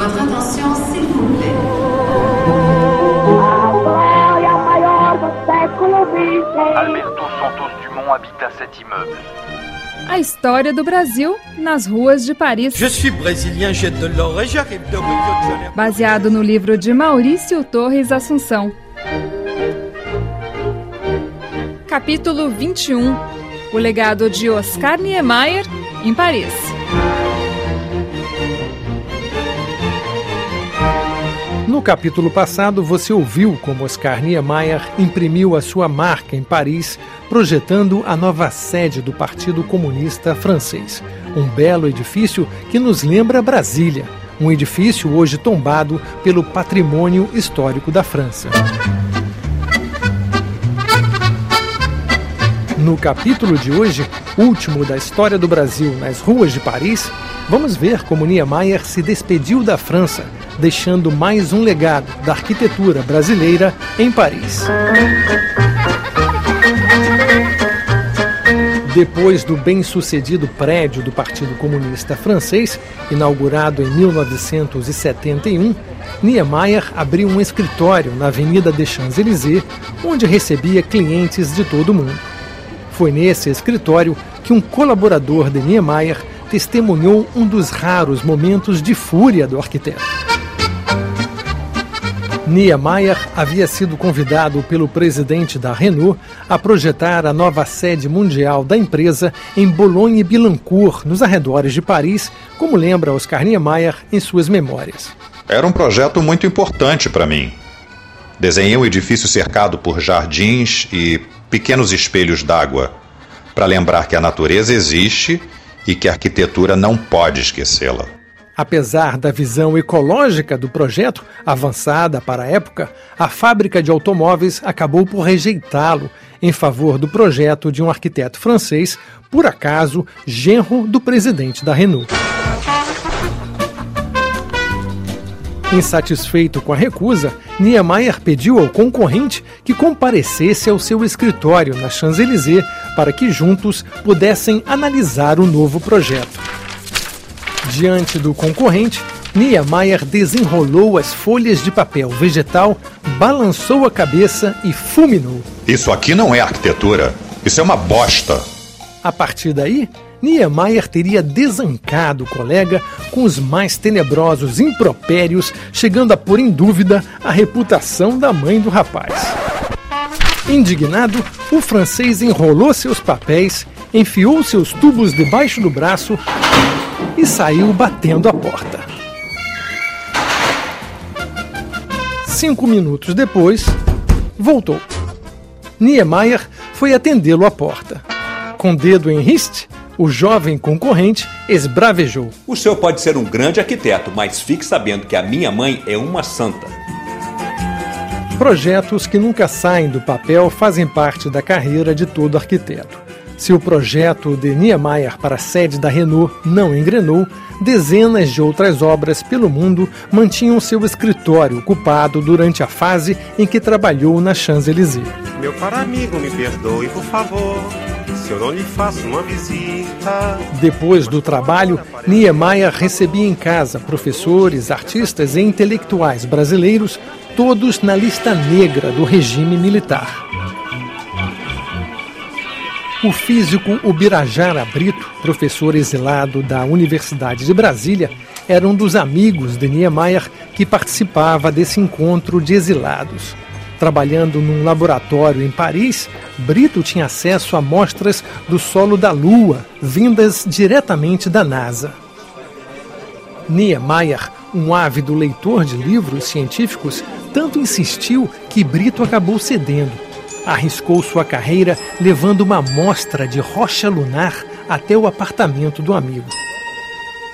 Votre attention, s'il vous plaît. Alberto Santos Dumont habita cet immeuble. A história do Brasil nas ruas de Paris. Je suis brésilien, j'ai de l'or et j'arrive de Rio de Janeiro. Baseado no livro de Maurício Torres Assunção. Capítulo 21 O legado de Oscar Niemeyer em Paris. No capítulo passado, você ouviu como Oscar Niemeyer imprimiu a sua marca em Paris, projetando a nova sede do Partido Comunista Francês. Um belo edifício que nos lembra Brasília, um edifício hoje tombado pelo patrimônio histórico da França. No capítulo de hoje, último da história do Brasil nas ruas de Paris, vamos ver como Niemeyer se despediu da França, deixando mais um legado da arquitetura brasileira em Paris. Depois do bem-sucedido prédio do Partido Comunista Francês, inaugurado em 1971, Niemeyer abriu um escritório na Avenida des Champs-Élysées, onde recebia clientes de todo o mundo. Foi nesse escritório que um colaborador de Niemeyer testemunhou um dos raros momentos de fúria do arquiteto. Niemeyer havia sido convidado pelo presidente da Renault a projetar a nova sede mundial da empresa em Boulogne-Billancourt, nos arredores de Paris, como lembra Oscar Niemeyer em suas memórias. Era um projeto muito importante para mim. Desenhei um edifício cercado por jardins e pequenos espelhos d'água, para lembrar que a natureza existe e que a arquitetura não pode esquecê-la. Apesar da visão ecológica do projeto, avançada para a época, a fábrica de automóveis acabou por rejeitá-lo em favor do projeto de um arquiteto francês, por acaso genro do presidente da Renault. Insatisfeito com a recusa, Niemeyer pediu ao concorrente que comparecesse ao seu escritório na Champs-Élysées para que juntos pudessem analisar o novo projeto. Diante do concorrente, Niemeyer desenrolou as folhas de papel vegetal, balançou a cabeça e fulminou. Isso aqui não é arquitetura, isso é uma bosta. A partir daí, Niemeyer teria desancado o colega com os mais tenebrosos impropérios, chegando a pôr em dúvida a reputação da mãe do rapaz. Indignado, o francês enrolou seus papéis, enfiou seus tubos debaixo do braço e saiu batendo a porta. Cinco minutos depois, voltou. Niemeyer foi atendê-lo à porta. Com dedo em riste, o jovem concorrente esbravejou. O senhor pode ser um grande arquiteto, mas fique sabendo que a minha mãe é uma santa. Projetos que nunca saem do papel fazem parte da carreira de todo arquiteto. Se o projeto de Niemeyer para a sede da Renault não engrenou, dezenas de outras obras pelo mundo mantinham seu escritório ocupado durante a fase em que trabalhou na Champs-Élysées. Meu caro amigo, me perdoe, por favor se eu não lhe faço uma visita. Depois do trabalho, Niemeyer recebia em casa professores, artistas e intelectuais brasileiros, todos na lista negra do regime militar. O físico Ubirajara Brito, professor exilado da Universidade de Brasília, era um dos amigos de Niemeyer que participava desse encontro de exilados. Trabalhando num laboratório em Paris, Brito tinha acesso a amostras do solo da Lua, vindas diretamente da NASA. Niemeyer, um ávido leitor de livros científicos, tanto insistiu que Brito acabou cedendo. Arriscou sua carreira levando uma amostra de rocha lunar até o apartamento do amigo.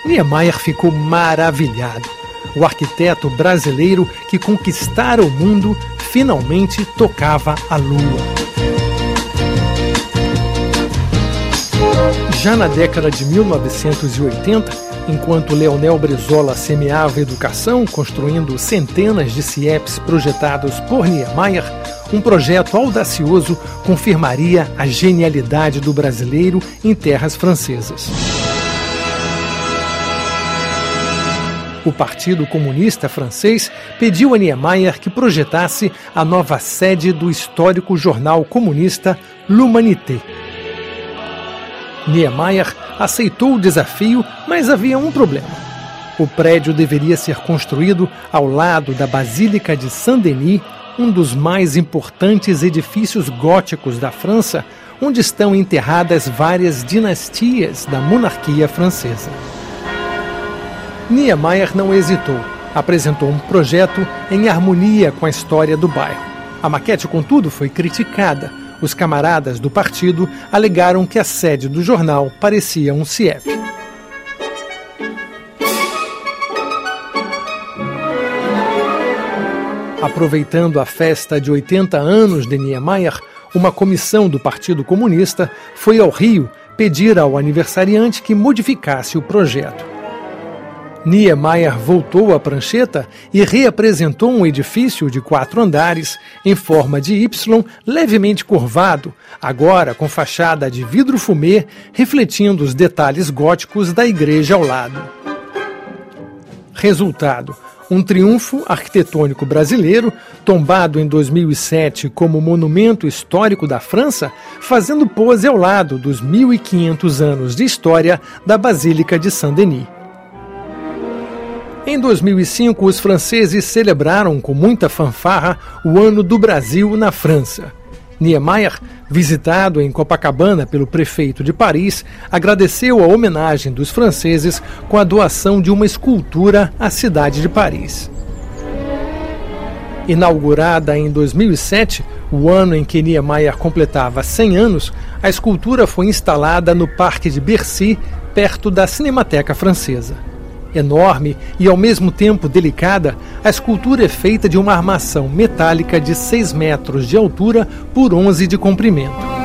Niemeyer ficou maravilhado. O arquiteto brasileiro que conquistara o mundo finalmente tocava a lua. Já na década de 1980, enquanto Leonel Brizola semeava educação, construindo centenas de CIEPs projetados por Niemeyer, um projeto audacioso confirmaria a genialidade do brasileiro em terras francesas. O Partido Comunista Francês pediu a Niemeyer que projetasse a nova sede do histórico jornal comunista L'Humanité. Niemeyer aceitou o desafio, mas havia um problema. O prédio deveria ser construído ao lado da Basílica de Saint-Denis, um dos mais importantes edifícios góticos da França, onde estão enterradas várias dinastias da monarquia francesa. Niemeyer não hesitou. Apresentou um projeto em harmonia com a história do bairro. A maquete, contudo, foi criticada. Os camaradas do partido alegaram que a sede do jornal parecia um CIEP. Aproveitando a festa de 80 anos de Niemeyer, uma comissão do Partido Comunista foi ao Rio pedir ao aniversariante que modificasse o projeto. Niemeyer voltou à prancheta e reapresentou um edifício de quatro andares, em forma de Y, levemente curvado, agora com fachada de vidro fumê, refletindo os detalhes góticos da igreja ao lado. Resultado: um triunfo arquitetônico brasileiro, tombado em 2007 como monumento histórico da França, fazendo pose ao lado dos 1.500 anos de história da Basílica de Saint-Denis. Em 2005, os franceses celebraram com muita fanfarra o Ano do Brasil na França. Niemeyer, visitado em Copacabana pelo prefeito de Paris, agradeceu a homenagem dos franceses com a doação de uma escultura à cidade de Paris. Inaugurada em 2007, o ano em que Niemeyer completava 100 anos, a escultura foi instalada no Parque de Bercy, perto da Cinemateca Francesa. Enorme e ao mesmo tempo delicada, a escultura é feita de uma armação metálica de 6 metros de altura por 11 de comprimento.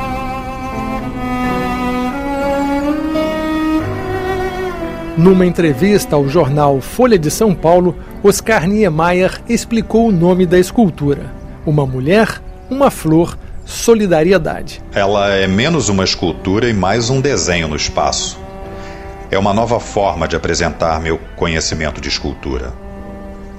Numa entrevista ao jornal Folha de São Paulo, Oscar Niemeyer explicou o nome da escultura: Uma mulher, uma flor, solidariedade. Ela é menos uma escultura e mais um desenho no espaço. É uma nova forma de apresentar meu conhecimento de escultura.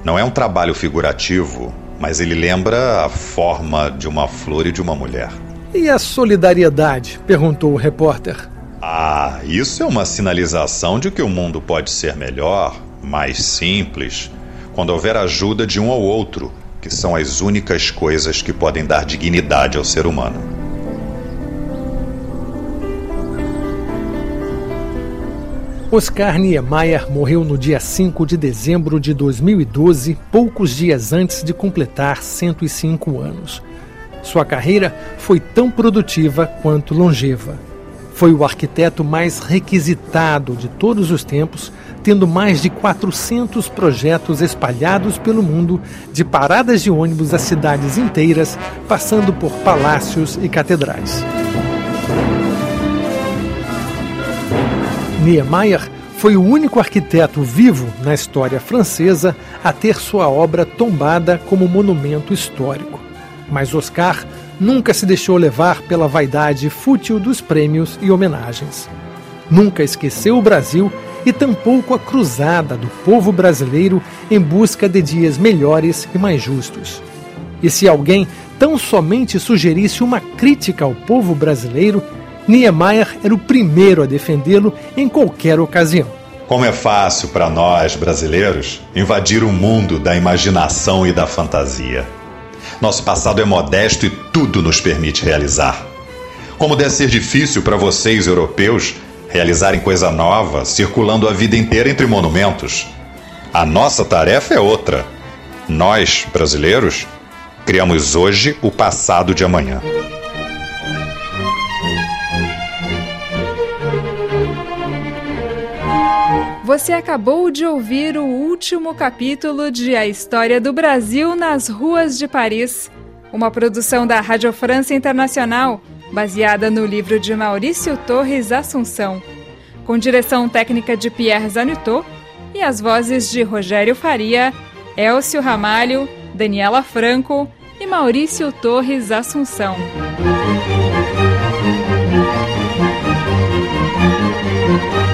Não é um trabalho figurativo, mas ele lembra a forma de uma flor e de uma mulher. E a solidariedade? perguntou o repórter. Ah, isso é uma sinalização de que o mundo pode ser melhor, mais simples, quando houver ajuda de um ao outro, que são as únicas coisas que podem dar dignidade ao ser humano. Oscar Niemeyer morreu no dia 5 de dezembro de 2012, poucos dias antes de completar 105 anos. Sua carreira foi tão produtiva quanto longeva. Foi o arquiteto mais requisitado de todos os tempos, tendo mais de 400 projetos espalhados pelo mundo, de paradas de ônibus a cidades inteiras, passando por palácios e catedrais. Niemeyer foi o único arquiteto vivo na história francesa a ter sua obra tombada como monumento histórico. Mas Oscar nunca se deixou levar pela vaidade fútil dos prêmios e homenagens. Nunca esqueceu o Brasil e tampouco a cruzada do povo brasileiro em busca de dias melhores e mais justos. E se alguém tão somente sugerisse uma crítica ao povo brasileiro, Niemeyer era o primeiro a defendê-lo em qualquer ocasião. Como é fácil para nós, brasileiros, invadir o mundo da imaginação e da fantasia. Nosso passado é modesto e tudo nos permite realizar. Como deve ser difícil para vocês, europeus, realizarem coisa nova, circulando a vida inteira entre monumentos. A nossa tarefa é outra. Nós, brasileiros, criamos hoje o passado de amanhã. Você acabou de ouvir o último capítulo de A História do Brasil nas Ruas de Paris, uma produção da Rádio França Internacional, baseada no livro de Maurício Torres Assunção, com direção técnica de Pierre Zanutot e as vozes de Rogério Faria, Elcio Ramalho, Daniela Franco e Maurício Torres Assunção. Música